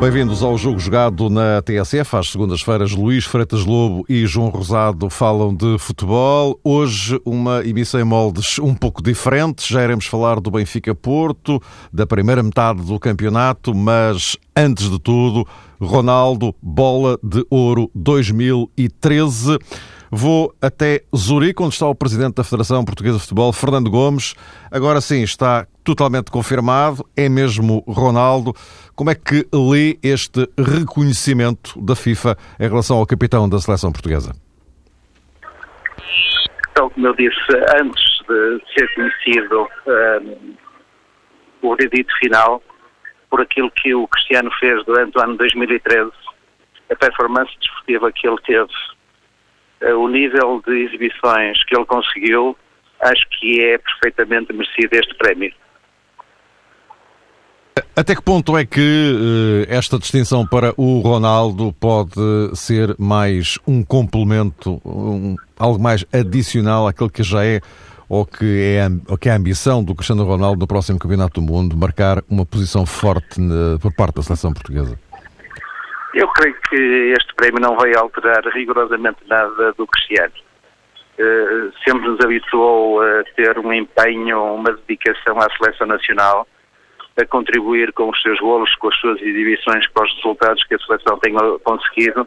Bem-vindos ao jogo jogado na TSF. Às segundas-feiras, Luís Freitas Lobo e João Rosado falam de futebol. Hoje, uma emissão em moldes um pouco diferentes. Já iremos falar do Benfica Porto, da primeira metade do campeonato, mas antes de tudo, Ronaldo, bola de ouro 2013. Vou até Zurique, onde está o presidente da Federação Portuguesa de Futebol, Fernando Gomes. Agora sim, está totalmente confirmado, é mesmo Ronaldo. Como é que lê este reconhecimento da FIFA em relação ao capitão da seleção portuguesa? Então, como eu disse, antes de ser conhecido um, o veredito final, por aquilo que o Cristiano fez durante o ano 2013, a performance desportiva que ele teve o nível de exibições que ele conseguiu, acho que é perfeitamente merecido este prémio. Até que ponto é que uh, esta distinção para o Ronaldo pode ser mais um complemento, um, algo mais adicional àquele que já é ou que é, ou que é a ambição do Cristiano Ronaldo no próximo Campeonato do Mundo, marcar uma posição forte na, por parte da seleção portuguesa? Eu creio que este prémio não vai alterar rigorosamente nada do Cristiano. Uh, sempre nos habituou a ter um empenho, uma dedicação à seleção nacional, a contribuir com os seus golos, com as suas exibições para os resultados que a seleção tem conseguido.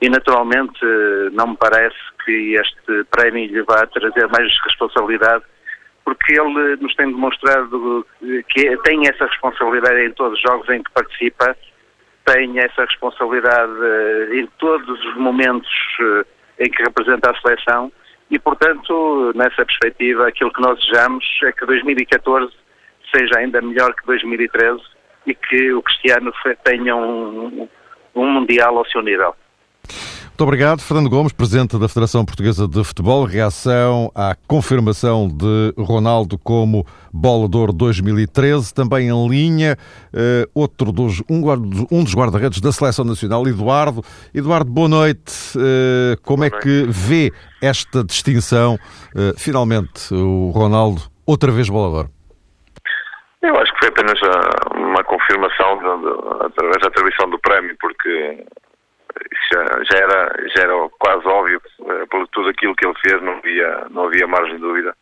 E, naturalmente, não me parece que este prémio lhe vá trazer mais responsabilidade, porque ele nos tem demonstrado que tem essa responsabilidade em todos os jogos em que participa tem essa responsabilidade eh, em todos os momentos eh, em que representa a seleção e, portanto, nessa perspectiva, aquilo que nós desejamos é que 2014 seja ainda melhor que 2013 e que o Cristiano tenha um, um Mundial ao seu nível. Muito obrigado, Fernando Gomes, presidente da Federação Portuguesa de Futebol. Reação à confirmação de Ronaldo como bola de ouro 2013. Também em linha, uh, outro dos, um, um dos guarda-redes da Seleção Nacional, Eduardo. Eduardo, boa noite. Uh, como boa é noite. que vê esta distinção? Uh, finalmente, o Ronaldo, outra vez bola de ouro. Eu acho que foi apenas uma confirmação de, de, através da atribuição do prémio, porque já, já, era, já era quase óbvio, uh, por tudo aquilo que ele fez, não havia, não havia margem de dúvida.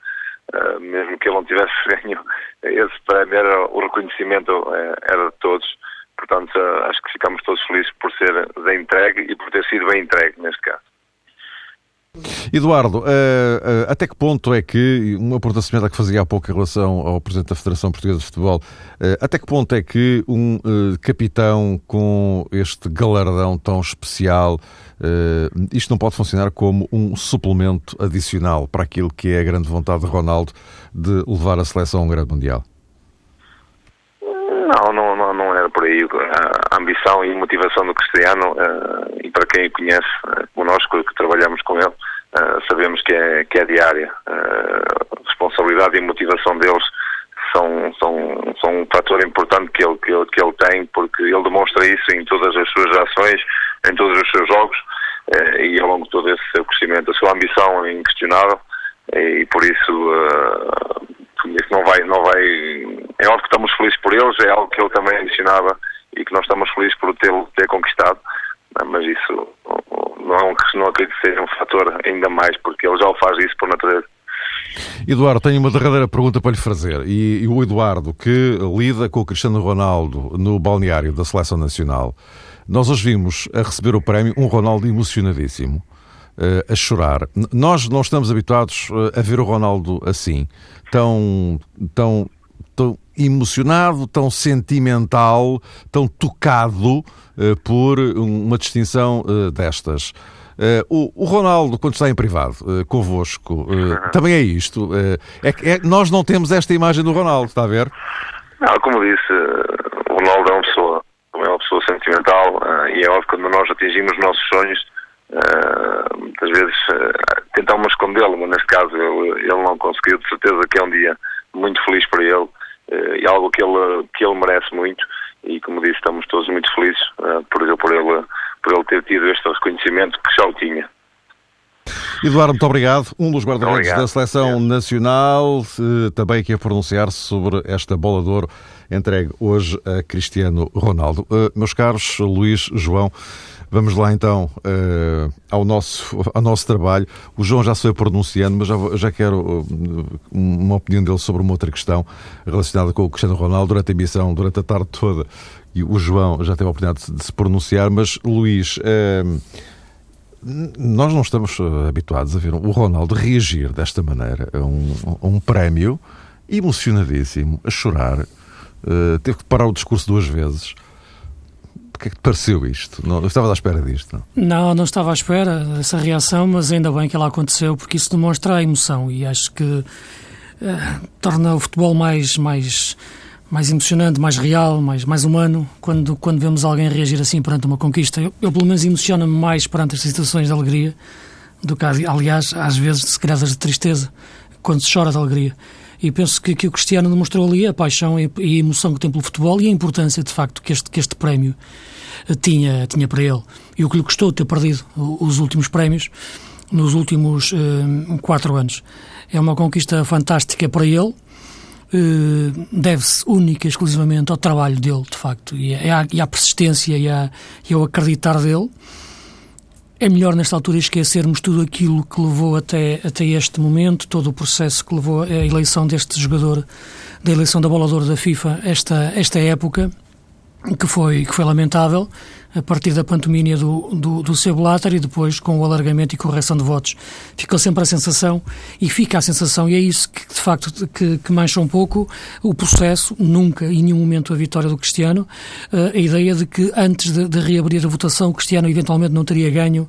Uh, mesmo que ele não tivesse ganho esse prémio, era, o reconhecimento uh, era de todos. Portanto, acho que ficamos todos felizes por ser bem entregue e por ter sido bem entregue neste caso. Eduardo, até que ponto é que, uma pergunta semelhante que fazia há pouco em relação ao Presidente da Federação Portuguesa de Futebol, até que ponto é que um capitão com este galardão tão especial, isto não pode funcionar como um suplemento adicional para aquilo que é a grande vontade de Ronaldo de levar a seleção a um grande Mundial? Não, não, A ambição e motivação do Cristiano, e para quem o conhece, connosco, que trabalhamos com ele, Uh, sabemos que é, que é diária. Responsabilidade e motivação deles são, são, são um fator importante que ele, que, ele, que ele tem, porque ele demonstra isso em todas as suas ações, em todos os seus jogos e ao longo de todo esse seu crescimento. A sua ambição é inquestionável e por isso, isso não vai, não vai. É óbvio que estamos felizes por eles, é algo que ele também adicionava e que nós estamos felizes por ter, ter conquistado, mas isso não, não acredito que seja um fator ainda mais, porque ele já o faz isso por natureza. Eduardo, tenho uma derradeira pergunta para lhe fazer. E, e, o Eduardo, que lida com o Cristiano Ronaldo no balneário da Seleção Nacional, nós hoje vimos a receber o prémio um Ronaldo emocionadíssimo, uh, a chorar. Nós não estamos habituados eh, a ver o Ronaldo assim, tão, tão, tão emocionado, tão sentimental, tão tocado uh, por uma distinção uh, destas. Uh, o, o, Ronaldo, quando está em privado uh, convosco, uh, também é isto. É, é, nós não temos esta imagem do Ronaldo, está a ver? Não, como disse, o Ronaldo é uma pessoa, é uma pessoa sentimental e é óbvio que quando nós atingimos os nossos sonhos, muitas vezes tentamos escondê-lo, mas neste caso ele, ele não conseguiu. De certeza que é um dia muito feliz para ele e algo que ele, que ele merece muito. E como disse, estamos todos muito felizes por, por ele por ele ter tido este reconhecimento que já o tinha. Eduardo, muito obrigado. Um dos guarda-redes da Seleção Nacional, também aqui a pronunciar-se sobre esta bola de ouro entregue hoje a Cristiano Ronaldo. Uh, meus caros Luís, João, vamos lá então uh, ao, nosso, ao nosso trabalho. O João já se foi pronunciando, mas já, já quero uh, uma opinião dele sobre uma outra questão relacionada com o Cristiano Ronaldo durante a emissão, durante a tarde toda. E o João já teve a oportunidade de, se pronunciar, mas Luís. nós não estamos habituados a ver o Ronaldo reagir desta maneira a um, a um prémio emocionadíssimo, a chorar, Uh, teve que parar o discurso duas vezes. O que é que te pareceu isto? Não, estava à espera disto. Não? não, não estava à espera dessa reação, mas ainda bem que ela aconteceu, porque isso demonstra a emoção e acho que uh, torna o futebol mais, mais, mais emocionante, mais real, mais, mais humano, quando, quando vemos alguém reagir assim perante uma conquista. Eu, eu pelo menos, emociono-me mais perante as situações de alegria do que, aliás, às vezes, se calhar, de tristeza, quando se chora de alegria. E penso que, que o Cristiano demonstrou ali a paixão e, a emoção que tem pelo futebol e a importância, de facto, que este, que este prémio eh, tinha, tinha para ele. E o que lhe custou ter perdido os últimos prémios nos últimos uh, quatro anos. É uma conquista fantástica para ele. Uh, deve-se única e exclusivamente ao trabalho dele, de facto, e, à, e à persistência e, à, e ao acreditar dele. É melhor, nesta altura, esquecermos tudo aquilo que levou até, até este momento, todo o processo que levou à eleição deste jogador, da eleição da bola da FIFA, esta, esta época, que foi, que foi lamentável a partir da pantomínia do, do, do e depois com o alargamento e correção de votos. Ficou sempre a sensação, e fica a sensação, e é isso que de facto que, que mancha um pouco o processo, nunca, em nenhum momento, a vitória do Cristiano, uh, a ideia de que antes de, de, reabrir a votação o Cristiano eventualmente não teria ganho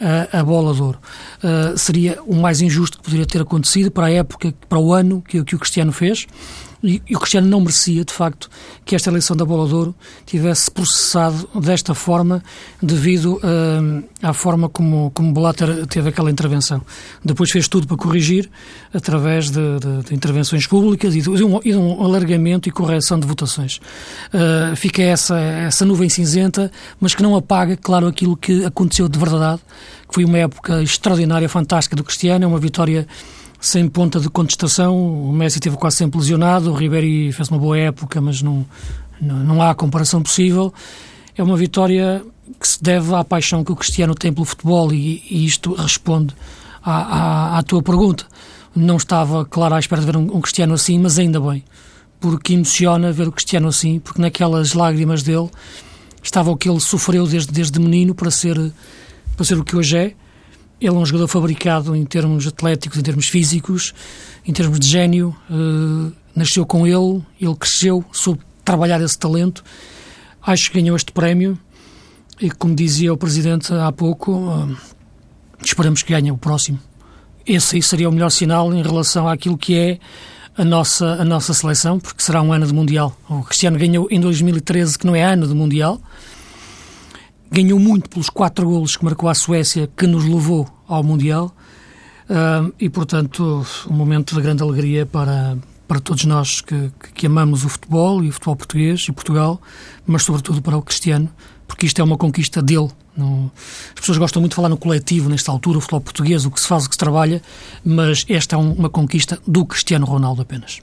uh, a bola de ouro. Uh, seria o mais injusto que poderia ter acontecido para a época, para o ano que, que o Cristiano fez. E, o Cristiano não merecia, de facto, que esta eleição da Bola de Ouro tivesse processado desta forma devido uh, à forma como, como Blatter teve aquela intervenção. Depois fez tudo para corrigir através de, de, de intervenções públicas e de, um, e de, um, alargamento e correção de votações. Uh, fica essa, essa nuvem cinzenta, mas que não apaga, claro, aquilo que aconteceu de verdade, que foi uma época extraordinária, fantástica do Cristiano, é uma vitória sem ponta de contestação. O Messi teve quase sempre lesionado, o Ribéry fez uma boa época, mas não, não, não há comparação possível. É uma vitória que se deve à paixão que o Cristiano tem pelo futebol e, e isto responde à, à, à, tua pergunta. Não estava, claro, à espera de ver um, um Cristiano assim, mas ainda bem, porque emociona ver o Cristiano assim, porque naquelas lágrimas dele estava o que ele sofreu desde, desde menino para ser, para ser o que hoje é ele é um jogador fabricado em termos atléticos, em termos físicos, em termos de gênio. Uh, nasceu com ele, ele cresceu, soube trabalhar esse talento. Acho que ganhou este prémio e, como dizia o Presidente há pouco, uh, esperamos que ganhe o próximo. Esse aí seria o melhor sinal em relação àquilo que é a nossa, a nossa seleção, porque será um ano de Mundial. O Cristiano ganhou em 2013, que não é ano de Mundial, ganhou muito pelos quatro golos que marcou a Suécia, que nos levou ao Mundial. Uh, e, portanto, um momento de grande alegria para, para todos nós que, que, amamos o futebol e o futebol português e Portugal, mas sobretudo para o Cristiano, porque isto é uma conquista dele. As pessoas gostam muito de falar no coletivo, nesta altura, o futebol português, o que se faz, o que se trabalha, mas esta é um, uma conquista do Cristiano Ronaldo apenas.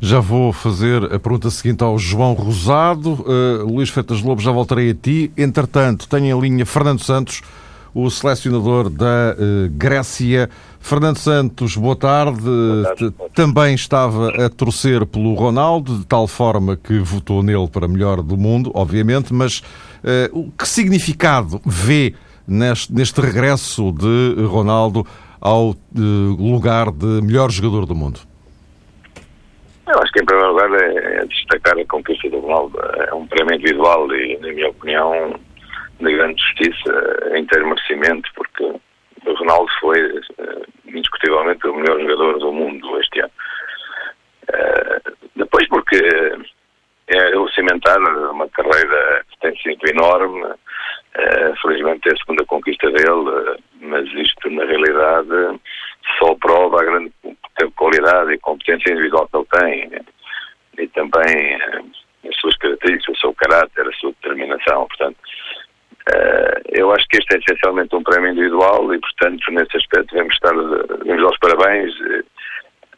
Já vou fazer a pergunta seguinte ao João Rosado. Uh, Luís Feitas Lobo, já voltarei a ti. Entretanto, tenho em linha Fernando Santos, o selecionador da uh, Grécia. Fernando Santos, boa tarde. Boa tarde. Também estava a torcer pelo Ronaldo, de tal forma que votou nele para melhor do mundo, obviamente, mas uh, o que significado vê neste, neste regresso de Ronaldo ao lugar de melhor jogador do mundo? Eu acho que, em primeiro lugar, é, é destacar a conquista do Ronaldo. É um prémio individual e, na minha opinião, de grande justiça, em ter merecimento, porque o Ronaldo foi, uh, indiscutivelmente, o melhor jogador do mundo este ano. Uh, depois, porque é o cimentar uma carreira que tem sido enorme, uh, felizmente é a segunda conquista dele, mas isto, na realidade, só prova a grande qualidade e individual que ele tem e também eh, as suas características, o seu caráter, a sua determinação. Portanto, Uh, eu acho que este é essencialmente um prémio individual e, portanto, nesse aspecto devemos, estar, devemos dar os parabéns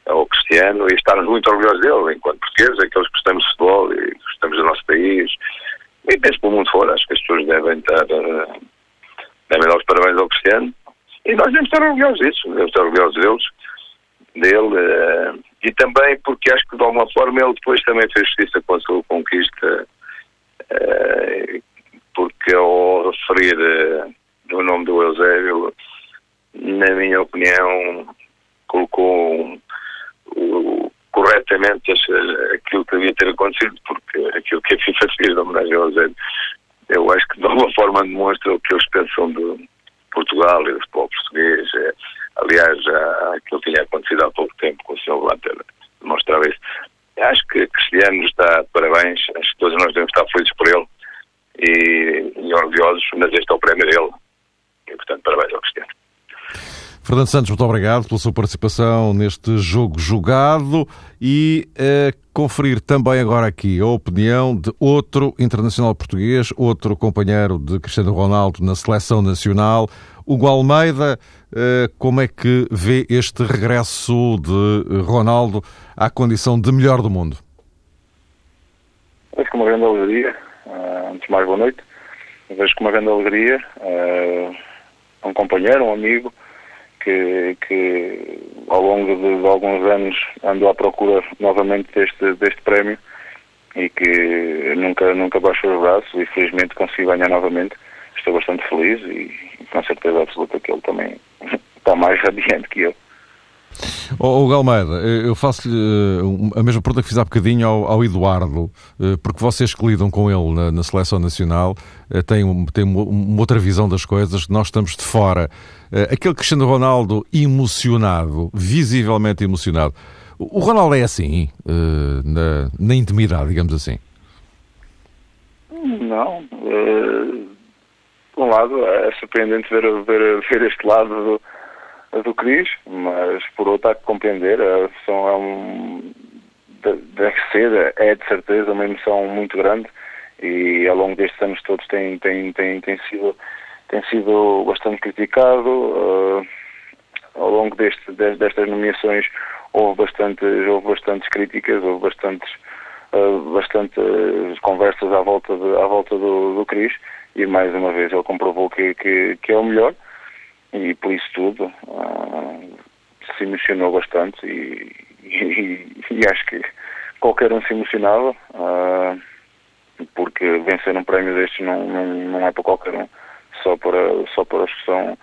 ao Cristiano e estarmos muito orgulhosos dele, enquanto portugueses, aqueles que gostamos de futebol e gostamos do nosso país. E penso pelo mundo fora, acho que as pessoas devem estar, devem dar os parabéns ao Cristiano. E nós devemos estar orgulhosos disso, devemos estar orgulhosos deles, dele. Uh, e também porque acho que de alguma forma ele depois também fez justiça com a sua conquista, uh, porque ao referir uh, o nome do Eusébio, na minha opinião, colocou um, corretamente aquilo que devia ter acontecido, porque aquilo que a FIFA fez de homenagem ao Eusébio, eu acho que de alguma forma demonstra o que eles pensam de Portugal e do futebol português. É, aliás, aquilo tinha acontecido há pouco tempo com o Sr. Walter demonstrava isso. Acho que Cristiano está de parabéns, acho que todos nós devemos estar felizes por ele e, e orgulhosos, mas este é o prémio dele. E, portanto, parabéns ao Cristiano. Fernando Santos, muito obrigado pela sua participação neste jogo jogado e uh, conferir também agora aqui a opinião de outro internacional português, outro companheiro de Cristiano Ronaldo na seleção nacional, Hugo Almeida. Uh, como é que vê este regresso de Ronaldo à condição de melhor do mundo? Vejo com uma grande alegria. Uh, antes de mais, boa noite. Vejo com uma grande alegria. um companheiro, um amigo que, que ao longo de, de, alguns anos andou à procura novamente deste, deste prémio e que nunca, nunca baixou os braços e felizmente conseguiu ganhar novamente. Estou bastante feliz e com certeza absoluta que ele também está mais radiante que eu. O oh, Galmeida, eu faço-lhe eh, a mesma pergunta que fiz há bocadinho ao, ao Eduardo, eh, porque vocês que lidam com ele na, na seleção nacional eh, têm, têm uma outra visão das coisas, nós estamos de fora. Aquele Cristiano Ronaldo emocionado, visivelmente emocionado, o Ronaldo é assim, na, na intimidade, digamos assim? Não. Uh, por um lado, é surpreendente ver, ver, ver este lado do do Cris, mas por outro há que compreender, a são é um, deve ser, é de certeza uma emoção muito grande e ao longo destes anos todos tem, tem, tem, tem, sido, tem sido bastante criticado. Uh, ao longo deste, destas nomeações houve bastantes, houve bastantes críticas, houve bastantes, uh, bastantes conversas à volta, de, à volta do, do Cris e mais uma vez ele comprovou que, que, que é o melhor e por isso tudo uh, se emocionou bastante e, e, e, acho que qualquer um se emocionava uh, porque vencer um prémio destes não, não, não é para qualquer um só para, só para os que são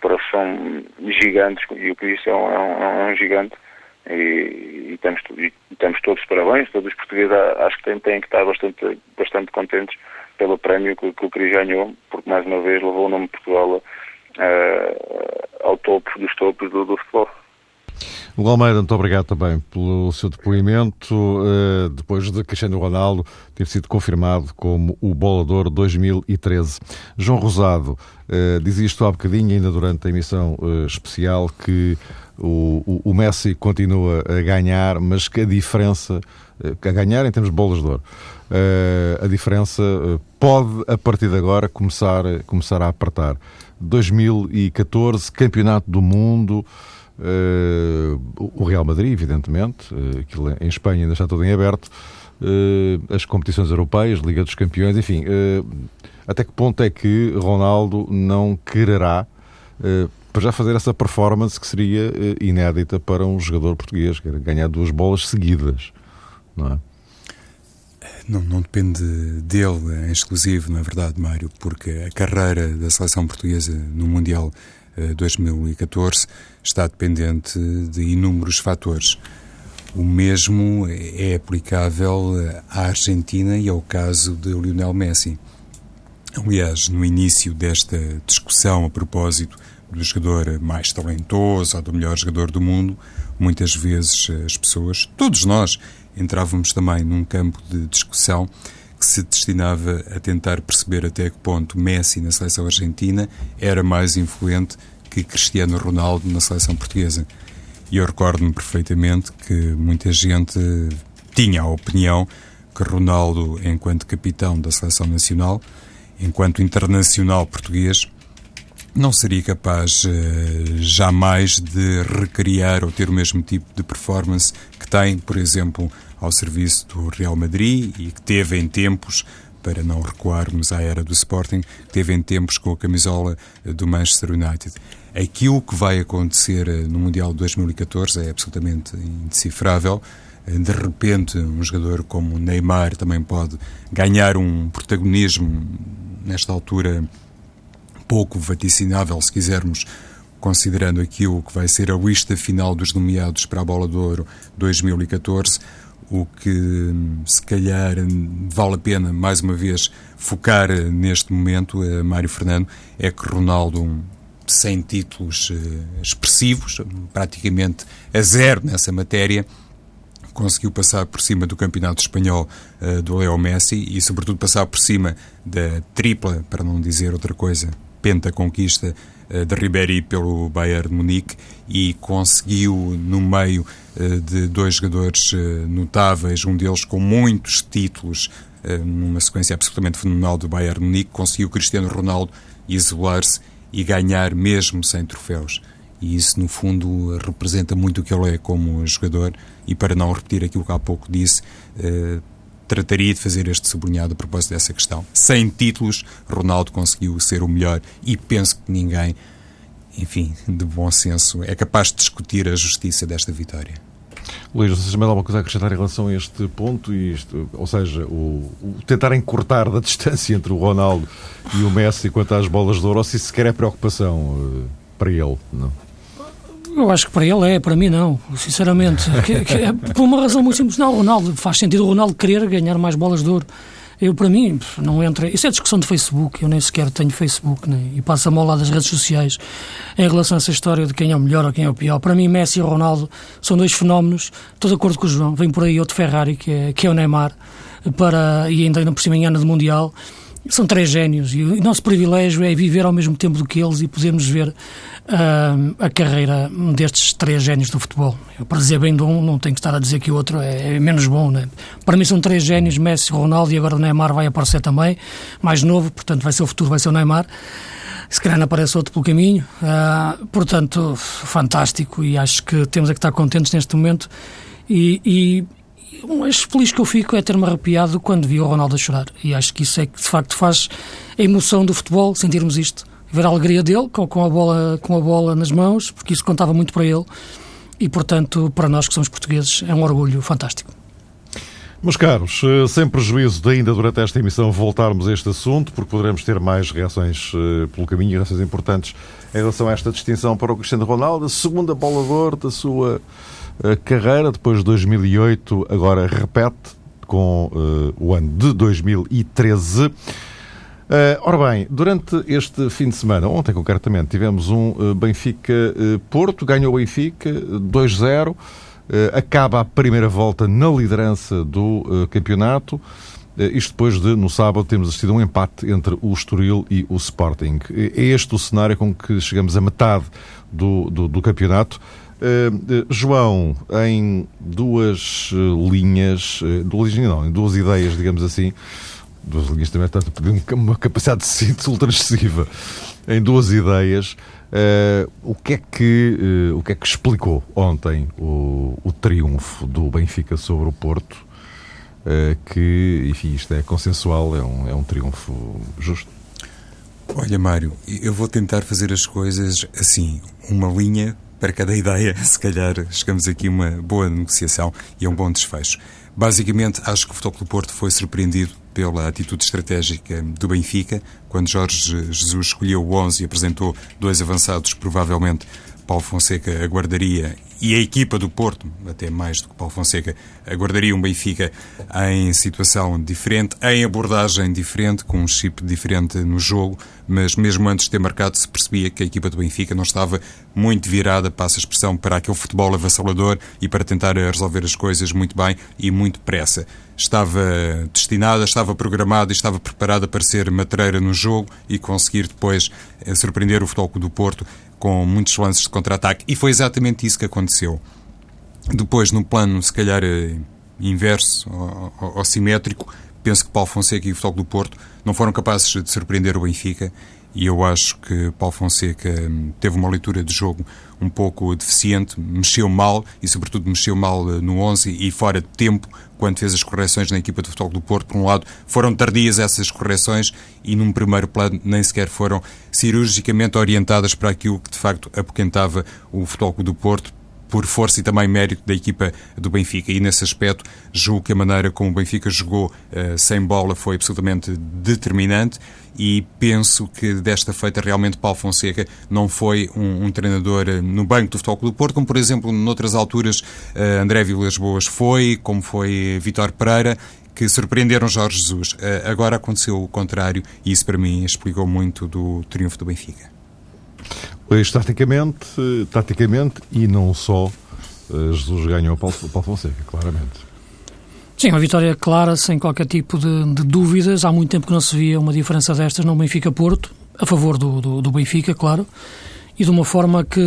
para os que são gigantes e o Cristo é um, é um, é um gigante e, e, temos, e temos todos parabéns, todos os portugueses acho que têm, têm que estar bastante, bastante contentes pelo prémio que, que o Cris ganhou, porque mais uma vez levou o nome de Portugal uh, ao topo dos topos do, do futebol. O Almeida, muito obrigado também pelo seu depoimento. Uh, depois de Cristiano Ronaldo ter sido confirmado como o Bolador 2013. João Rosado uh, dizia isto há bocadinho, ainda durante a emissão uh, especial, que o, o, o, Messi continua a ganhar, mas que a diferença, a ganhar em termos de bolas de ouro, a diferença pode, a partir de agora, começar, começar a apertar. 2014, Campeonato do Mundo, uh, o Real Madrid, evidentemente, uh, aquilo em Espanha ainda está tudo em aberto, uh, as competições europeias, Liga dos Campeões, enfim, até que ponto é que Ronaldo não quererá para já fazer essa performance que seria inédita para um jogador português, que era ganhar duas bolas seguidas, não é? Não, não, depende dele em exclusivo, não é verdade, Mário, porque a carreira da seleção portuguesa no Mundial 2014 eh, está dependente de inúmeros fatores. O mesmo é aplicável à Argentina e ao caso de Lionel Messi. Aliás, no início desta discussão a propósito do jogador mais talentoso ou do melhor jogador do mundo, muitas vezes as pessoas, todos nós, entrávamos também num campo de discussão que se destinava a tentar perceber até que ponto Messi na seleção argentina era mais influente que Cristiano Ronaldo na seleção portuguesa. E eu recordo-me perfeitamente que muita gente tinha a opinião que Ronaldo, enquanto capitão da seleção nacional, enquanto internacional português, não seria capaz uh, jamais de recriar ou ter o mesmo tipo de performance que tem, por exemplo, ao serviço do Real Madrid e que teve em tempos, para não recuarmos à era do Sporting, que teve em tempos com a camisola do Manchester United. Aquilo que vai acontecer eh, no Mundial de 2014 é absolutamente indecifrável. Eh, de repente, um jogador como Neymar também pode ganhar um protagonismo nesta altura pouco vaticinável, se quisermos, considerando aquilo que vai ser a lista final dos nomeados para a Bola de Ouro 2014, o que se calhar vale a pena, mais uma vez, focar neste momento, a Mário Fernando, é que Ronaldo, sem títulos eh, expressivos, praticamente a zero nessa matéria, conseguiu passar por cima do campeonato espanhol do Leo Messi e, sobretudo, passar por cima da tripla, para não dizer outra coisa, pentaconquista uh, de Ribéry pelo Bayern de Munique e conseguiu, no meio uh, de dois jogadores notáveis, um deles com muitos títulos, numa sequência absolutamente fenomenal do Bayern de Munique, conseguiu Cristiano Ronaldo isolar-se e ganhar mesmo sem troféus. E isso, no fundo, representa muito o que ele é como jogador. E para não repetir aquilo que há pouco disse, eh, trataria de fazer este sublinhado a propósito dessa questão. Sem títulos, Ronaldo conseguiu ser o melhor e penso que ninguém, enfim, de bom senso, é capaz de discutir a justiça desta vitória. Luís, vocês também alguma coisa a acrescentar em relação a este ponto? E isto, ou seja, o, o tentar encurtar da distância entre o Ronaldo e o Messi quanto às bolas de ouro, ou se sequer é preocupação uh, para ele, não? Eu acho que para ele é, para mim não, sinceramente. que, que é por uma razão muito simples. Não, Ronaldo, faz sentido o Ronaldo querer ganhar mais bolas de ouro. Eu, para mim, não entra. Isso é discussão de Facebook. Eu nem sequer tenho Facebook nem, e passo a mão lá das redes sociais em relação a essa história de quem é o melhor ou quem é o pior. Para mim, Messi e Ronaldo são dois fenómenos. Estou de acordo com o João. Vem por aí outro Ferrari, que é, que é o Neymar, para, e ainda por cima em ano de Mundial. São três génios e o nosso privilégio é viver ao mesmo tempo do que eles e podermos ver uh, a carreira destes três génios do futebol. Eu, para dizer bem de um, não tenho que estar a dizer que o outro é, é menos bom. Né? Para mim são três génios, Messi, Ronaldo e agora o Neymar vai aparecer também, mais novo, portanto vai ser o futuro, vai ser o Neymar. Se calhar não aparece outro pelo caminho. Uh, portanto, fantástico e acho que temos é que estar contentes neste momento e, e o mais feliz que eu fico é ter-me arrepiado quando vi o Ronaldo a chorar. E acho que isso é que de facto faz a emoção do futebol, sentirmos isto ver a alegria dele com, a bola, com a bola nas mãos, porque isso contava muito para ele. E, portanto, para nós que somos portugueses, é um orgulho fantástico. Meus caros, eh, sem prejuízo de ainda durante esta emissão voltarmos a este assunto, porque poderemos ter mais reações eh, pelo caminho, reações importantes em relação a esta distinção para o Cristiano Ronaldo, a segunda bola de da sua carreira, depois de 2008, agora repete com uh, o ano de 2013. Uh, ora bem, durante este fim de semana, ontem concretamente, tivemos um uh, Benfica-Porto, ganhou o Benfica 2-0, uh, acaba a primeira volta na liderança do campeonato. Isto depois de, no sábado, termos assistido um empate entre o Estoril e o Sporting. É este o cenário com que chegamos a metade do, do, do campeonato. Uh, João, em duas linhas, duas linhas não, em duas ideias, digamos assim, duas linhas também está a uma capacidade de síntese ultra excessiva em duas ideias. Uh, o, que é que, uh, o que é que explicou ontem o, o triunfo do Benfica sobre o Porto? Que, enfim, isto é consensual, é um, é um triunfo justo. Olha, Mário, eu vou tentar fazer as coisas assim, uma linha para cada ideia. Se calhar chegamos aqui a uma boa negociação e a um bom desfecho. Basicamente, acho que o Futebol Clube Porto foi surpreendido pela atitude estratégica do Benfica, quando Jorge Jesus escolheu o 11 e apresentou dois avançados, provavelmente Paulo Fonseca aguardaria, e a equipa do Porto, até mais do que Paulo Fonseca, aguardaria um Benfica em situação diferente, em abordagem diferente, com um chip diferente no jogo, mas mesmo antes de ter marcado se percebia que a equipa do Benfica não estava muito virada, passa a expressão, para aquele futebol avassalador e para tentar resolver as coisas muito bem e muito pressa. Estava destinada, estava programada e estava preparada para ser matreira no jogo e conseguir depois eh, surpreender o Futebol do Porto com muitos lances de contra-ataque. E foi exatamente isso que aconteceu. Depois, no plano, se calhar, eh, inverso ou, ou, simétrico, penso que Paulo Fonseca e o Futebol do Porto não foram capazes de surpreender o Benfica e eu acho que Paulo Fonseca hum, teve uma leitura de jogo um pouco deficiente, mexeu mal e, sobretudo, mexeu mal eh, no 11 e fora de tempo quando fez as correções na equipa do Futebol do Porto. Por um lado, foram tardias essas correções e, num primeiro plano, nem sequer foram cirurgicamente orientadas para aquilo que, de facto, apoquentava o Futebol do Porto por força e também mérito da equipa do Benfica. E nesse aspecto, julgo que a maneira como o Benfica jogou uh, sem bola foi absolutamente determinante e penso que desta feita realmente Paulo Fonseca não foi um, um treinador uh, no banco do Futebol do Porto, como por exemplo noutras alturas uh, André Vilas Boas foi, como foi Vitor Pereira, que surpreenderam Jorge Jesus. agora aconteceu o contrário e isso para mim explicou muito do triunfo do Benfica. Pois, taticamente, e não só, eh, Jesus ganhou o Paulo, Paulo Fonseca, claramente. Sim, uma vitória clara, sem qualquer tipo de, de, dúvidas. Há muito tempo que não se via uma diferença destas no Benfica-Porto, a favor do, do, do, Benfica, claro, e de uma forma que,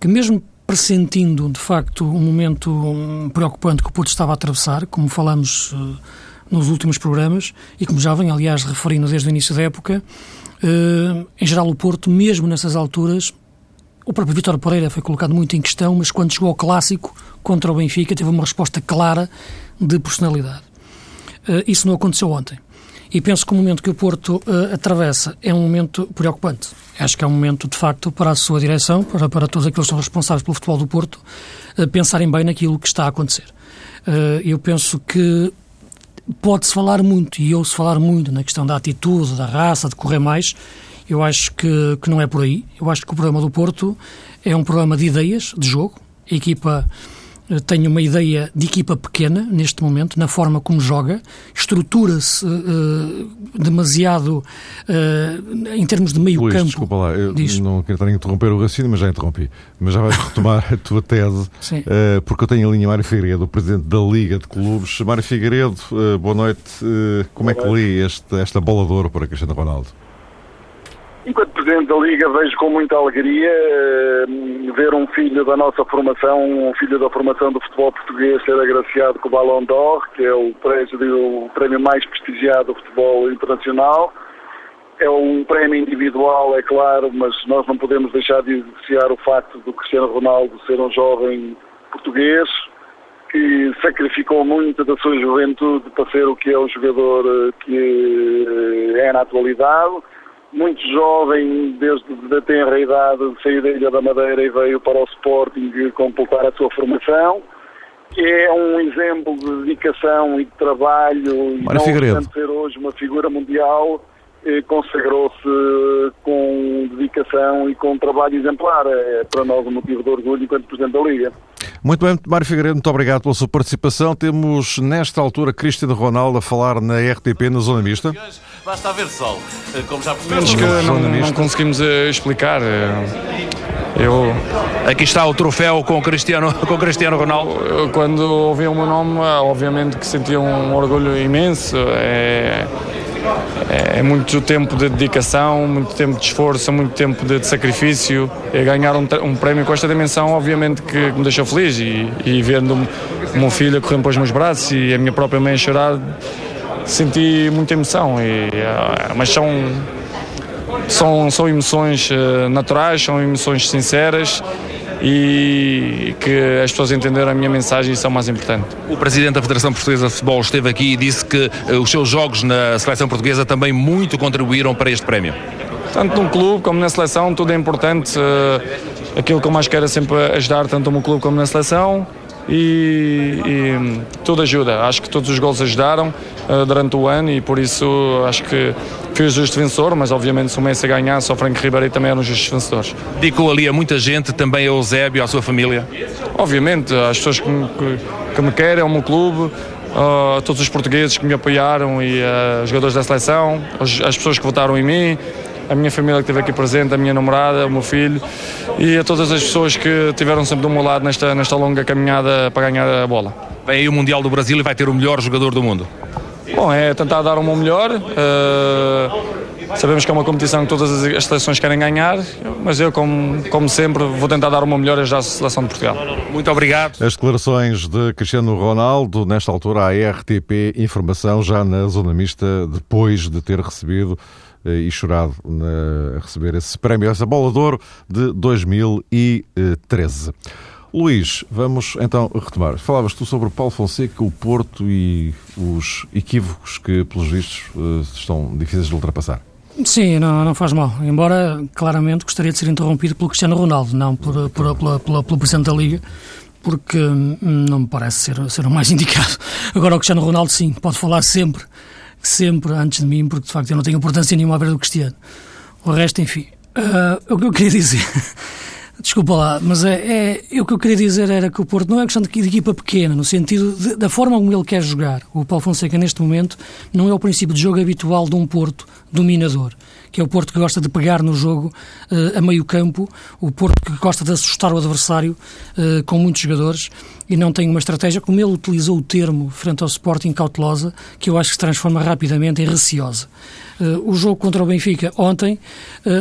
que mesmo pressentindo, de facto, um momento preocupante que o Porto estava a atravessar, como falamos uh, nos últimos programas, e como já vem, aliás, referindo desde o início da época, em geral, o Porto, mesmo nessas alturas, o próprio Vitor Pereira foi colocado muito em questão, mas quando chegou ao clássico contra o Benfica, teve uma resposta clara de personalidade. Uh, isso não aconteceu ontem. E penso que o momento que o Porto uh, atravessa é um momento preocupante. Acho que é um momento, de facto, para a sua direção, para, para todos aqueles que são responsáveis pelo futebol do Porto, pensarem bem naquilo que está a acontecer. eu penso que pode-se falar muito, e ouço falar muito na questão da atitude, da raça, de correr mais. Eu acho que, que não é por aí. Eu acho que o programa do Porto é um programa de ideias, de jogo. A equipa tem uma ideia de equipa pequena neste momento, na forma como joga, estrutura-se uh, demasiado uh, em termos de meio Luís, campo. Desculpa lá, eu diz. não quero estar a interromper o raciocínio, mas já interrompi. Mas já vais retomar a tua tese, uh, porque eu tenho a linha Mário Figueiredo, o presidente da Liga de Clubes. Mário Figueiredo, boa noite. como é que li este, esta bola de ouro para Cristiano Ronaldo? Enquanto Presidente da Liga, vejo com muita alegria uh, ver um filho da nossa formação, um filho da formação do futebol português, ser agraciado com o Ballon d'Or, que é o prémio, o prémio mais prestigiado do futebol internacional. É um prémio individual, é claro, mas nós não podemos deixar de evidenciar o facto do Cristiano Ronaldo ser um jovem português que sacrificou muito da sua juventude para ser o que é o jogador eh, que eh, é na atualidade muito jovem, desde a tenra idade, saiu da Ilha da Madeira e veio para o Sporting completar a sua formação. É um exemplo de dedicação e de trabalho Mário e não ser hoje uma figura mundial, eh, consagrou-se com dedicação e com trabalho exemplar. É para nós um motivo de orgulho enquanto Presidente da Liga. Muito bem, Mário Figueiredo, muito obrigado pela sua participação. Temos, nesta altura, Cristiano Ronaldo a falar na RTP, na Zona Mista. Basta haver sol, eh, como já percebemos. que não, não conseguimos uh, explicar. Uh, eu... Aqui está o troféu com Cristiano, com Cristiano Ronaldo. Quando ouvi o meu nome, obviamente que sentia um orgulho imenso. É é, é, muito tempo de dedicação, muito tempo de esforço, muito tempo de, de sacrifício. E ganhar um, um, prémio com esta dimensão, obviamente, que, me deixou feliz. E, e vendo o meu filho a correr para os meus braços e a minha própria mãe chorar, senti muita emoção. E, uh, mas são, são, são emoções uh, naturais, são emoções sinceras e que as pessoas entenderam a minha mensagem e isso é o mais importante. O Presidente da Federação Portuguesa de Futebol esteve aqui e disse que uh, os seus jogos na seleção portuguesa também muito contribuíram para este prémio. Tanto num clube como na seleção, tudo é importante. Uh, aquilo que eu mais quero é sempre ajudar, tanto no clube como na seleção. E, e, tudo ajuda. Acho que todos os gols ajudaram durante o ano e por isso acho que fui o justo vencedor, mas obviamente se o Messi ganhasse, o Frank Ribeiro também eram os justos vencedores. Dedicou ali a muita gente, também ao Eusébio, à sua família? Obviamente, às pessoas que me, que, que me querem, ao meu clube, a uh, todos os portugueses que me apoiaram e uh, os jogadores da seleção, as pessoas que votaram em mim, a minha família que esteve aqui presente, a minha namorada, o meu filho e a todas as pessoas que tiveram sempre do meu lado nesta, nesta longa caminhada para ganhar a bola. Vem aí o Mundial do Brasil e vai ter o melhor jogador do mundo. Bom, é tentar dar o meu melhor. Uh, Sabemos que é uma competição que todas as seleções querem ganhar, mas eu, como, como sempre, vou tentar dar o meu melhor já à seleção de Portugal. Muito obrigado. As declarações de Cristiano Ronaldo, nesta altura, à RTP Informação, já na zona mista, depois de ter recebido eh, e chorado a receber esse prémio, essa bola de ouro de 2013. Luís, vamos então retomar. Falavas tu sobre o Paulo Fonseca, o Porto e os equívocos que, pelos vistos, eh, estão difíceis de ultrapassar. Sim, não, não faz mal. Embora, claramente, gostaria de ser interrompido pelo Cristiano Ronaldo, não por, por, pela, pelo Presidente da Liga, porque hum, não me parece ser, ser o mais indicado. Agora, o Cristiano Ronaldo, sim, pode falar sempre, sempre antes de mim, porque de facto eu não tenho importância nenhuma a ver do Cristiano. O resto, enfim. Uh, o que eu queria dizer. Desculpa lá, mas é, é, o que eu queria dizer era que o Porto não é questão de, equipa pequena, no sentido de, da forma como ele quer jogar. O Paulo Fonseca, neste momento, não é o princípio de jogo habitual de um Porto dominador, que é o Porto que gosta de pegar no jogo uh, a meio campo, o Porto que gosta de assustar o adversário uh, com muitos jogadores e não tem uma estratégia, como ele utilizou o termo frente ao Sporting cautelosa, que eu acho que se transforma rapidamente em receosa. Uh, o jogo contra o Benfica ontem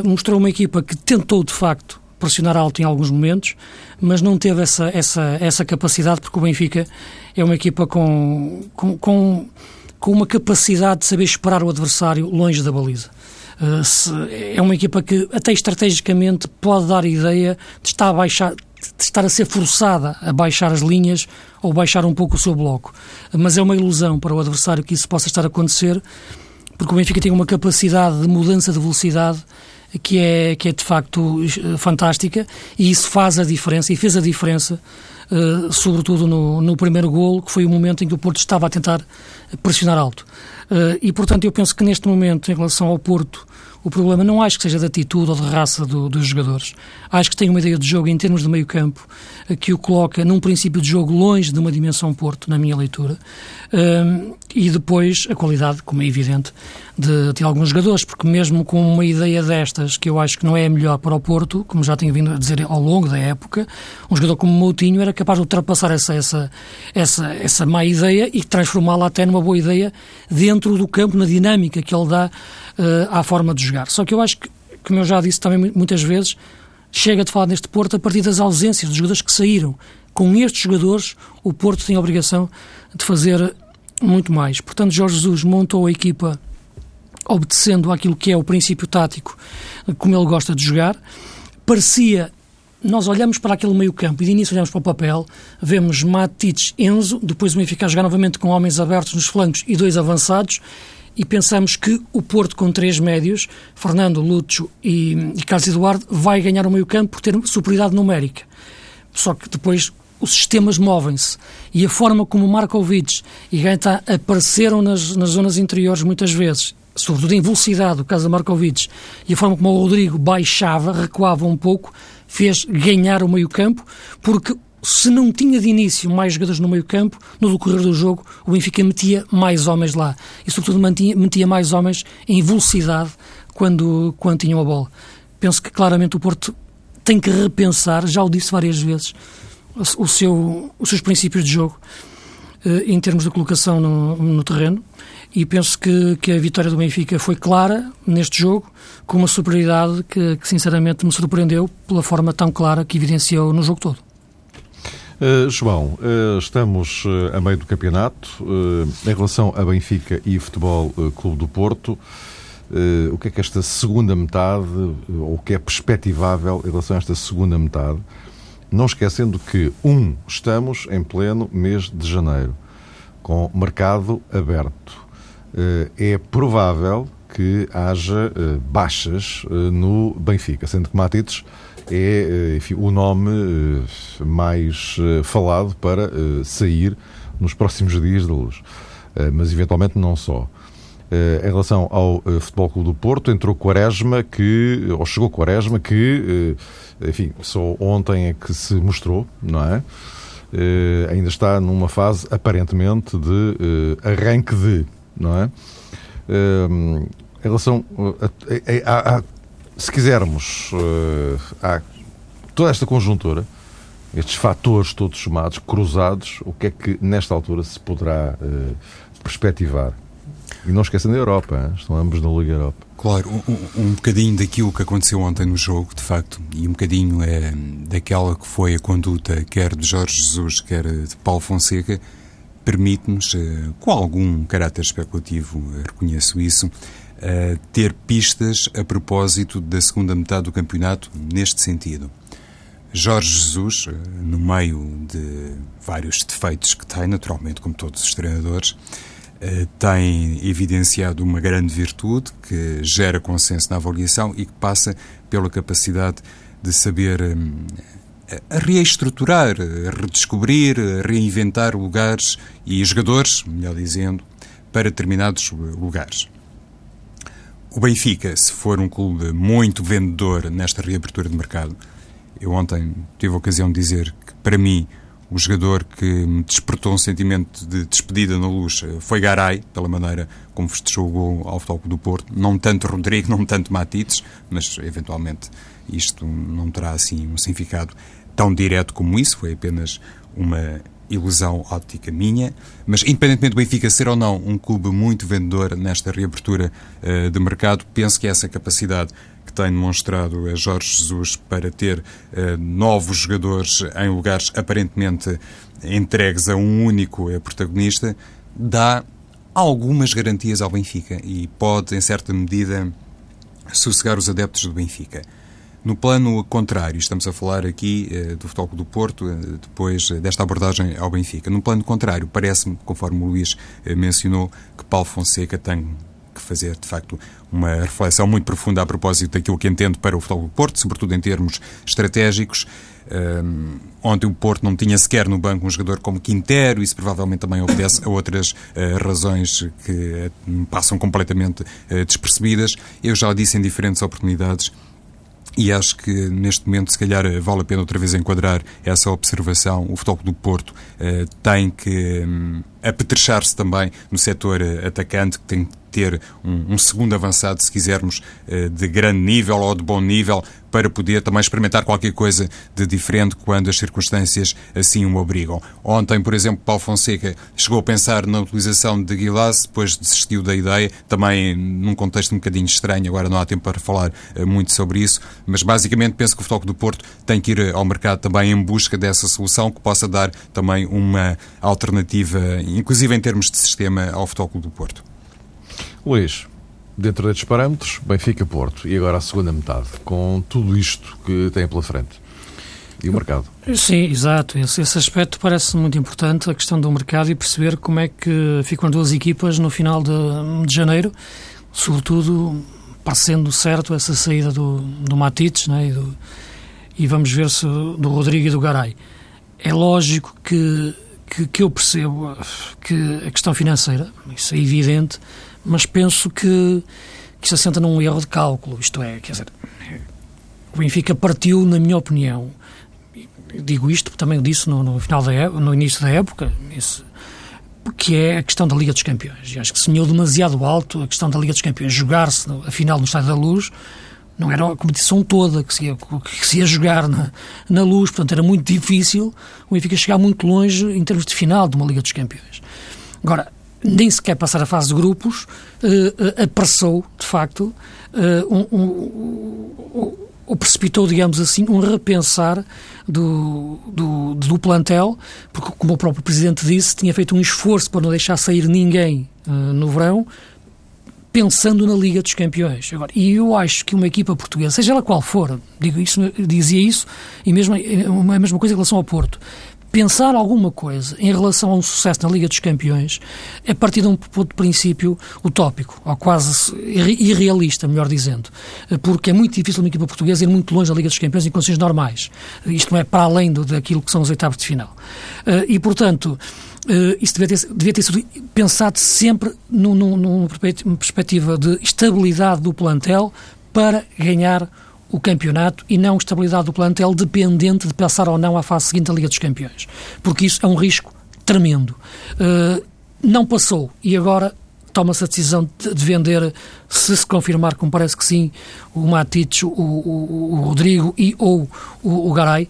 mostrou uma equipa que tentou, de facto, pressionar alto em alguns momentos, mas não teve essa, essa, essa capacidade, porque o Benfica é uma equipa com, com, com, com uma capacidade de saber esperar o adversário longe da baliza. Se, é uma equipa que, até estrategicamente, pode dar a ideia de estar a baixar, de estar a ser forçada a baixar as linhas ou baixar um pouco o seu bloco. Mas é uma ilusão para o adversário que isso possa estar a acontecer, porque o Benfica tem uma capacidade de mudança de velocidade que é, que é de facto eh, fantástica e isso faz a diferença e fez a diferença, uh, sobretudo no, no primeiro golo, que foi o momento em que o Porto estava a tentar pressionar alto. Uh, e, portanto, eu penso que neste momento, em relação ao Porto, o problema não acho que seja de atitude ou de raça do, dos jogadores. Acho que tem uma ideia de jogo em termos de meio campo que o coloca num princípio de jogo longe de uma dimensão Porto, na minha leitura. Um, e depois a qualidade, como é evidente, de, de, alguns jogadores, porque mesmo com uma ideia destas, que eu acho que não é a melhor para o Porto, como já tenho vindo a dizer ao longo da época, um jogador como Moutinho era capaz de ultrapassar essa, essa, essa, essa má ideia e transformá-la até numa boa ideia dentro do campo, na dinâmica que ele dá à forma de jogar. Só que eu acho que, como eu já disse também muitas vezes, chega de falar neste Porto a partir das ausências dos jogadores que saíram. Com estes jogadores, o Porto tem a obrigação de fazer muito mais. Portanto, Jorge Jesus montou a equipa obedecendo àquilo que é o princípio tático, como ele gosta de jogar. Parecia, nós olhamos para aquele meio campo e de início olhamos para o papel, vemos Matites, Enzo, depois o Benfica jogar novamente com homens abertos nos flancos e dois avançados, e pensamos que o Porto com três médios, Fernando, Lúcio e, e Carlos Eduardo, vai ganhar o meio campo por ter superioridade numérica. Só que depois os sistemas movem-se e a forma como Markovic e Gaeta apareceram nas, nas zonas interiores muitas vezes, sobretudo em velocidade, o caso de Markovic, e a forma como o Rodrigo baixava, recuava um pouco, fez ganhar o meio campo, porque se não tinha de início mais jogadores no meio campo, no decorrer do jogo, o Benfica metia mais homens lá. E, sobretudo, mantinha, metia mais homens em velocidade quando, quando tinham a bola. Penso que, claramente, o Porto tem que repensar, já o disse várias vezes, o seu, os seus princípios de jogo eh, em termos de colocação no, no terreno e penso que, que, a vitória do Benfica foi clara neste jogo, com uma superioridade que, que, sinceramente me surpreendeu pela forma tão clara que evidenciou no jogo todo. Uh, João, uh, estamos uh, a meio do campeonato. em relação a Benfica e Futebol Clube do Porto, o que é que esta segunda metade, ou o que é perspectivável em relação a esta segunda metade? Não esquecendo que, um, estamos em pleno mês de janeiro, com mercado aberto. Eh, é provável que haja eh, baixas eh, no Benfica, sendo que Matites é enfim, o nome mais falado para sair nos próximos dias da luz. Mas eventualmente não só. Em relação ao Futebol Clube do Porto, entrou Quaresma, que, ou chegou Quaresma, que enfim, só ontem é que se mostrou, não é? Ainda está numa fase aparentemente de arranque de, não é? Em relação a, a, a, se quisermos a toda esta conjuntura, estes fatores todos somados, cruzados, o que é que nesta altura se poderá perspectivar? E não esquecendo a Europa, hein? estão ambos na Liga Europa. Claro, um, um bocadinho daquilo que aconteceu ontem no jogo, de facto, e um bocadinho é daquela que foi a conduta quer de Jorge Jesus, quer de Paulo Fonseca, permite-nos, com algum caráter especulativo, reconheço isso, eh, ter pistas a propósito da segunda metade do campeonato neste sentido. Jorge Jesus, no meio de vários defeitos que tem, naturalmente, como todos os treinadores, tem evidenciado uma grande virtude que gera consenso na avaliação e que passa pela capacidade de saber a reestruturar, a redescobrir, a reinventar lugares e jogadores, melhor dizendo, para determinados lugares. O Benfica, se for um clube muito vendedor nesta reabertura de mercado, eu ontem tive a ocasião de dizer que, para mim, o jogador que me despertou um sentimento de despedida na luz foi Garay, pela maneira como festejou o gol ao Futebol do Porto. Não tanto Rodrigo, não tanto Matites, mas eventualmente isto não terá assim um significado tão direto como isso, foi apenas uma ilusão óptica minha, mas independentemente do Benfica ser ou não um clube muito vendedor nesta reabertura uh, de mercado, penso que essa capacidade que tem demonstrado a Jorge Jesus para ter uh, novos jogadores em lugares aparentemente entregues a um único uh, protagonista, dá algumas garantias ao Benfica e pode, em certa medida, sossegar os adeptos do Benfica. No plano contrário, estamos a falar aqui eh, do Futebol do Porto, eh, depois eh, desta abordagem ao Benfica. No plano contrário, parece-me, conforme o Luís eh, mencionou, que Paulo Fonseca tem que fazer, de facto, uma reflexão muito profunda a propósito daquilo que entende para o Futebol do Porto, sobretudo em termos estratégicos. Um, ontem o Porto não tinha sequer no banco um jogador como Quintero, isso provavelmente também obedece a outras uh, razões que uh, passam completamente uh, despercebidas. Eu já disse em diferentes oportunidades e acho que neste momento, se calhar, vale a pena outra vez enquadrar essa observação. O Futebol do Porto uh, tem que um, apetrechar-se também no setor uh, atacante, que tem que ter um, um segundo avançado, se quisermos, uh, de grande nível ou de bom nível, para poder também experimentar qualquer coisa de diferente quando as circunstâncias assim o obrigam. Ontem, por exemplo, Paulo Fonseca chegou a pensar na utilização de Guilás, depois desistiu da ideia, também num contexto um bocadinho estranho, agora não há tempo para falar uh, muito sobre isso, mas basicamente penso que o Futebol do Porto tem que ir ao mercado também em busca dessa solução que possa dar também uma alternativa, inclusive em termos de sistema, ao Futebol do Porto. Luís, dentro destes parâmetros, Benfica-Porto e agora a segunda metade, com tudo isto que tem pela frente. E o mercado? Sim, exato. Esse, esse aspecto parece muito importante, a questão do mercado e perceber como é que ficam as duas equipas no final de, de janeiro, sobretudo parecendo certo essa saída do, do Matites né, e, do, e vamos ver se do Rodrigo e do Garay. É lógico que, que, que eu percebo que a questão financeira, isso é evidente, mas penso que, que se assenta num erro de cálculo. Isto é, quer dizer, o Benfica partiu, na minha opinião, digo isto também disse no, no final da no início da época, que é a questão da Liga dos Campeões. E acho que sonhou demasiado alto a questão da Liga dos Campeões. Jogar-se, a final, no Estádio da Luz, não era a competição toda que se ia, que se ia jogar na, na luz, portanto era muito difícil o Benfica chegar muito longe em termos de final de uma Liga dos Campeões. Agora, nem sequer passar a fase de grupos, uh, uh, apressou, de facto, uh, um, um, ou precipitou, digamos assim, um repensar do, do, do, plantel, porque, como o próprio Presidente disse, tinha feito um esforço para não deixar sair ninguém no verão, pensando na Liga dos Campeões. Agora, e eu acho que uma equipa portuguesa, seja ela qual for, digo isso, dizia isso, e mesmo a mesma coisa em relação ao Porto, pensar alguma coisa em relação a um sucesso na Liga dos Campeões é partir de um ponto de princípio utópico, ou quase irrealista, melhor dizendo, porque é muito difícil uma equipa portuguesa ir muito longe da Liga dos Campeões em condições normais. Isto não é para além do, daquilo que são os oitavos de final. Eh, e, portanto, Uh, isso devia ter, devia ter sido pensado sempre num, num, numa perspectiva de estabilidade do plantel para ganhar o campeonato e não estabilidade do plantel dependente de passar ou não à fase seguinte da Liga dos Campeões. Porque isso é um risco tremendo. Uh, não passou e agora toma-se a decisão de, de, vender, se se confirmar, como parece que sim, o Matites, o, o, o Rodrigo e ou o, o Garay.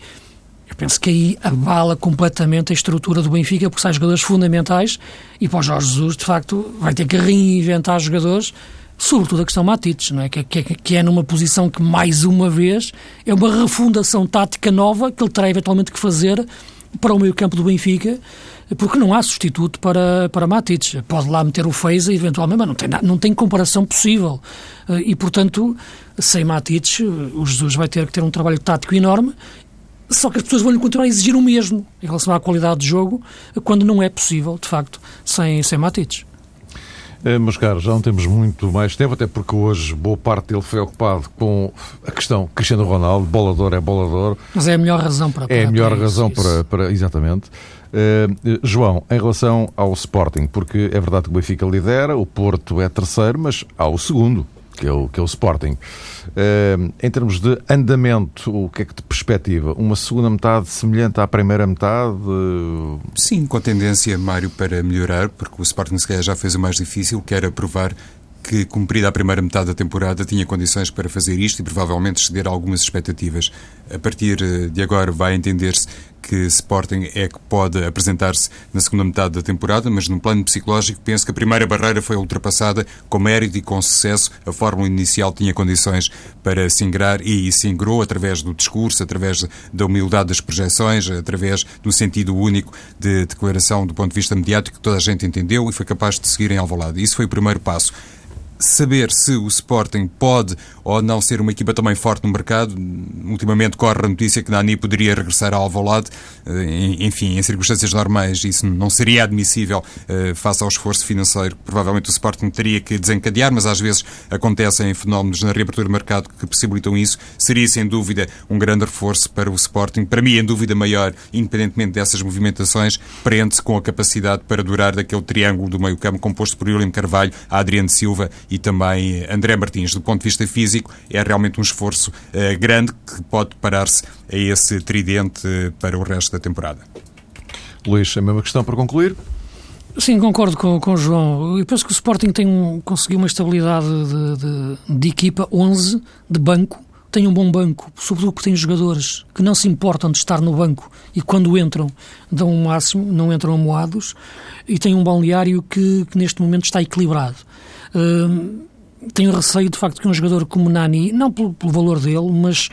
Eu penso que aí abala completamente a estrutura do Benfica, porque sai jogadores fundamentais e para o Jorge Jesus, de facto, vai ter que reinventar jogadores, sobretudo a questão Matites, não é? Que, que, que é numa posição que, mais uma vez, é uma refundação tática nova que ele terá eventualmente que fazer para o meio campo do Benfica, porque não há substituto para, para Matites. Pode lá meter o Feiza, eventualmente, mas não tem, não tem comparação possível. Eh, e, portanto, sem Matites, o Jesus vai ter que ter um trabalho tático enorme só que as pessoas vão-lhe continuar a exigir o mesmo em relação à qualidade de jogo, quando não é possível, de facto, sem, sem Matites. É, meus caros, já não temos muito mais tempo, até porque hoje boa parte dele foi ocupado com a questão Cristiano Ronaldo, bolador é bolador. Mas é a melhor razão para... É a melhor razão isso. para, para... Exatamente. Uh, João, em relação ao Sporting, porque é verdade que o Benfica lidera, o Porto é terceiro, mas há o segundo, que é o, que é o Sporting. Uh, em termos de andamento, o que é que te perspectiva? Uma segunda metade semelhante à primeira metade? Sim, com tendência, Mário, para melhorar, porque o Sporting se calhar já fez o mais difícil, que era provar que, cumprida a primeira metade da temporada, tinha condições para fazer isto e provavelmente exceder algumas expectativas. A partir eh, de agora vai entender-se que Sporting é que pode apresentar-se na segunda metade da temporada, mas no plano psicológico penso que a primeira barreira foi ultrapassada com mérito e com sucesso. A fórmula inicial tinha condições para se ingrar e se ingrou através do discurso, através da humildade das projeções, através do sentido único de declaração do ponto de vista mediático que toda a gente entendeu e foi capaz de seguir em Alvalade. Isso foi o primeiro passo saber se o Sporting pode ou não ser uma equipa também forte no mercado. Ultimamente corre a notícia que Nani poderia regressar ao Alvalade. Eh, enfim, em circunstâncias normais isso não seria admissível eh, face ao esforço financeiro que provavelmente o Sporting teria que desencadear, mas às vezes acontecem fenómenos na reabertura do mercado que possibilitam isso. Seria sem dúvida um grande reforço para o Sporting. Para mim, em dúvida maior, independentemente dessas movimentações, prende-se com a capacidade para durar daquele triângulo do meio-campo composto por William Carvalho, Adriano Silva e também André Martins. Do ponto de vista físico, é realmente um esforço uh, grande que pode parar-se a esse tridente para o resto da temporada. Luís, a mesma questão para concluir? Sim, concordo com, com o João. Eu penso que o Sporting tem um, conseguiu uma estabilidade de, de, de equipa 11, de banco, tem um bom banco, sobretudo porque tem jogadores que não se importam de estar no banco e quando entram dão o um máximo, não entram amoados, e tem um balneário que, que neste momento está equilibrado. Uh, tenho receio, de facto, que um jogador como Nani, não pelo, pelo, valor dele, mas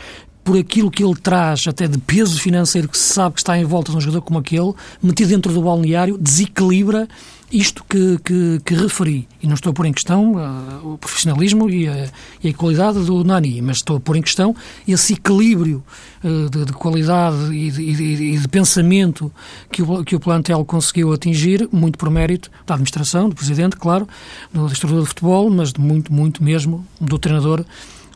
por aquilo que ele traz, até de peso financeiro que se sabe que está em volta de um jogador como aquele, metido dentro do balneário, desequilibra isto que, que, que, referi, e não estou a pôr em questão uh, o profissionalismo e a, e a, qualidade do Nani, mas estou a pôr em questão esse equilíbrio uh, de, de, qualidade e de, e de, pensamento que o, que o plantel conseguiu atingir, muito por mérito da administração, do presidente, claro, do distribuidor de futebol, mas de muito, muito mesmo do treinador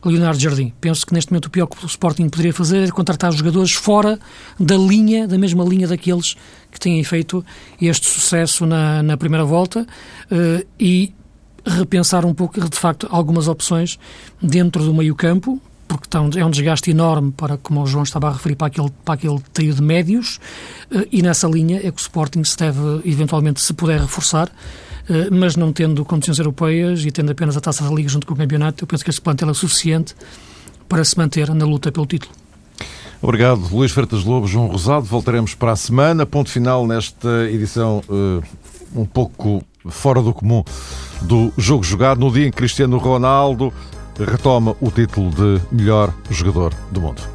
Leonardo Jardim. Penso que neste momento o pior que o Sporting poderia fazer é contratar jogadores fora da linha, da mesma linha daqueles que têm feito este sucesso na, na primeira volta uh, e repensar um pouco, de facto, algumas opções dentro do meio-campo, porque é um desgaste enorme para, como o João estava a referir, para aquele, para aquele trio de médios, uh, e nessa linha é que o Sporting se deve, eventualmente, se puder reforçar, eh, mas não tendo condições europeias e tendo apenas a taça da Liga junto com o campeonato, eu penso que este plantel é suficiente para se manter na luta pelo título. Obrigado, Luís Freitas Lobo, João Rosado. Voltaremos para a semana. Ponto final nesta edição uh, um pouco fora do comum do jogo jogado, no dia em que Cristiano Ronaldo retoma o título de melhor jogador do mundo.